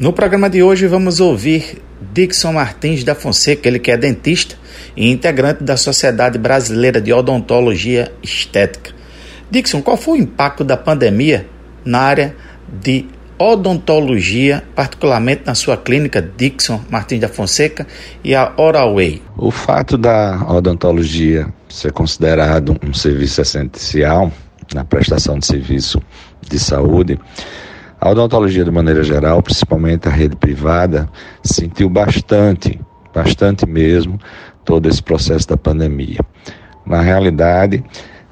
No programa de hoje vamos ouvir Dixon Martins da Fonseca, ele que é dentista e integrante da Sociedade Brasileira de Odontologia Estética. Dixon, qual foi o impacto da pandemia na área de odontologia, particularmente na sua clínica Dixon Martins da Fonseca e a Oralway? O fato da odontologia ser considerado um serviço essencial na prestação de serviço de saúde a odontologia, de maneira geral, principalmente a rede privada, sentiu bastante, bastante mesmo, todo esse processo da pandemia. Na realidade,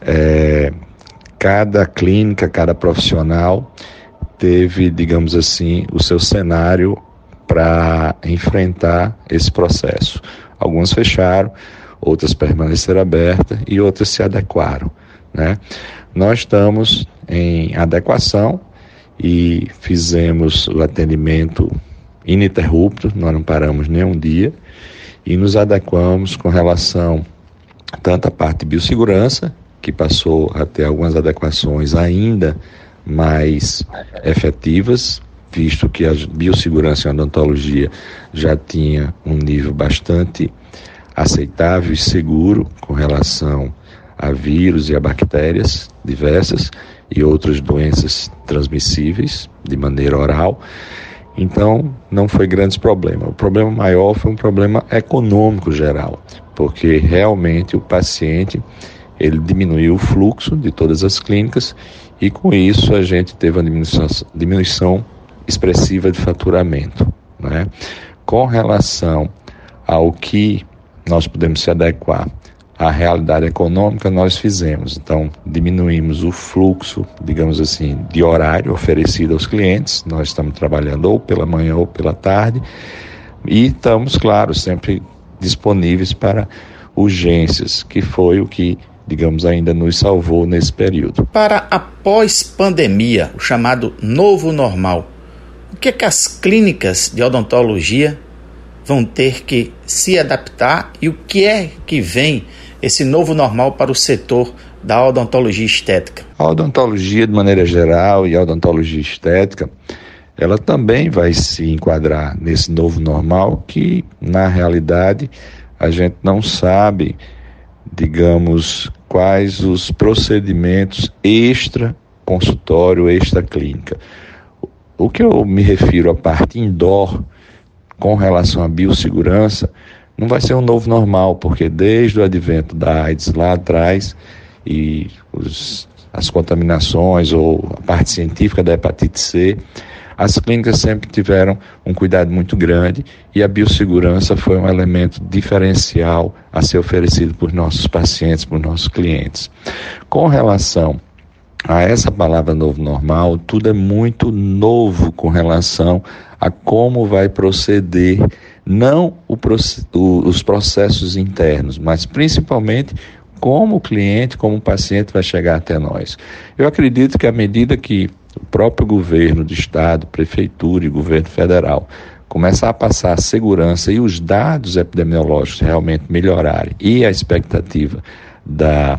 é, cada clínica, cada profissional teve, digamos assim, o seu cenário para enfrentar esse processo. Algumas fecharam, outras permaneceram abertas e outras se adequaram. Né? Nós estamos em adequação e fizemos o atendimento ininterrupto, nós não paramos nem um dia e nos adequamos com relação tanto à parte de biossegurança, que passou a ter algumas adequações ainda mais efetivas, visto que a biossegurança e a odontologia já tinha um nível bastante aceitável e seguro com relação a vírus e a bactérias diversas e outras doenças transmissíveis de maneira oral. Então, não foi grandes problemas. O problema maior foi um problema econômico geral, porque realmente o paciente ele diminuiu o fluxo de todas as clínicas e com isso a gente teve uma diminuição, diminuição expressiva de faturamento. Né? Com relação ao que nós podemos se adequar a realidade econômica, nós fizemos. Então, diminuímos o fluxo, digamos assim, de horário oferecido aos clientes. Nós estamos trabalhando ou pela manhã ou pela tarde. E estamos, claro, sempre disponíveis para urgências, que foi o que, digamos, ainda nos salvou nesse período. Para a pós-pandemia, o chamado novo normal, o que é que as clínicas de odontologia vão ter que se adaptar e o que é que vem esse novo normal para o setor da odontologia estética? A odontologia, de maneira geral, e a odontologia estética, ela também vai se enquadrar nesse novo normal que, na realidade, a gente não sabe, digamos, quais os procedimentos extra consultório, extra clínica. O que eu me refiro à parte indoor com relação à biossegurança não vai ser um novo normal, porque desde o advento da AIDS lá atrás e os, as contaminações ou a parte científica da hepatite C, as clínicas sempre tiveram um cuidado muito grande e a biossegurança foi um elemento diferencial a ser oferecido por nossos pacientes, por nossos clientes. Com relação a essa palavra novo normal, tudo é muito novo com relação a como vai proceder não o, os processos internos, mas principalmente como o cliente, como o paciente vai chegar até nós. Eu acredito que à medida que o próprio governo do estado, prefeitura e governo federal começar a passar a segurança e os dados epidemiológicos realmente melhorarem e a expectativa da,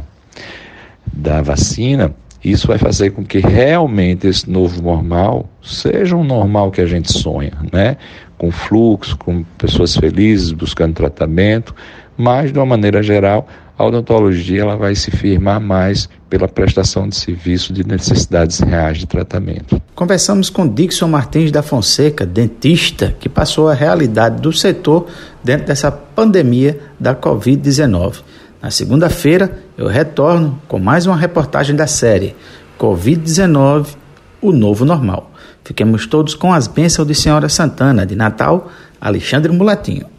da vacina, isso vai fazer com que realmente esse novo normal seja um normal que a gente sonha, né? Com fluxo, com pessoas felizes buscando tratamento, mas de uma maneira geral, a odontologia ela vai se firmar mais pela prestação de serviço de necessidades reais de tratamento. Conversamos com Dixon Martins da Fonseca, dentista, que passou a realidade do setor dentro dessa pandemia da Covid-19. Na segunda-feira, eu retorno com mais uma reportagem da série Covid-19 O Novo Normal. Fiquemos todos com as bênçãos de Senhora Santana de Natal, Alexandre Mulatinho.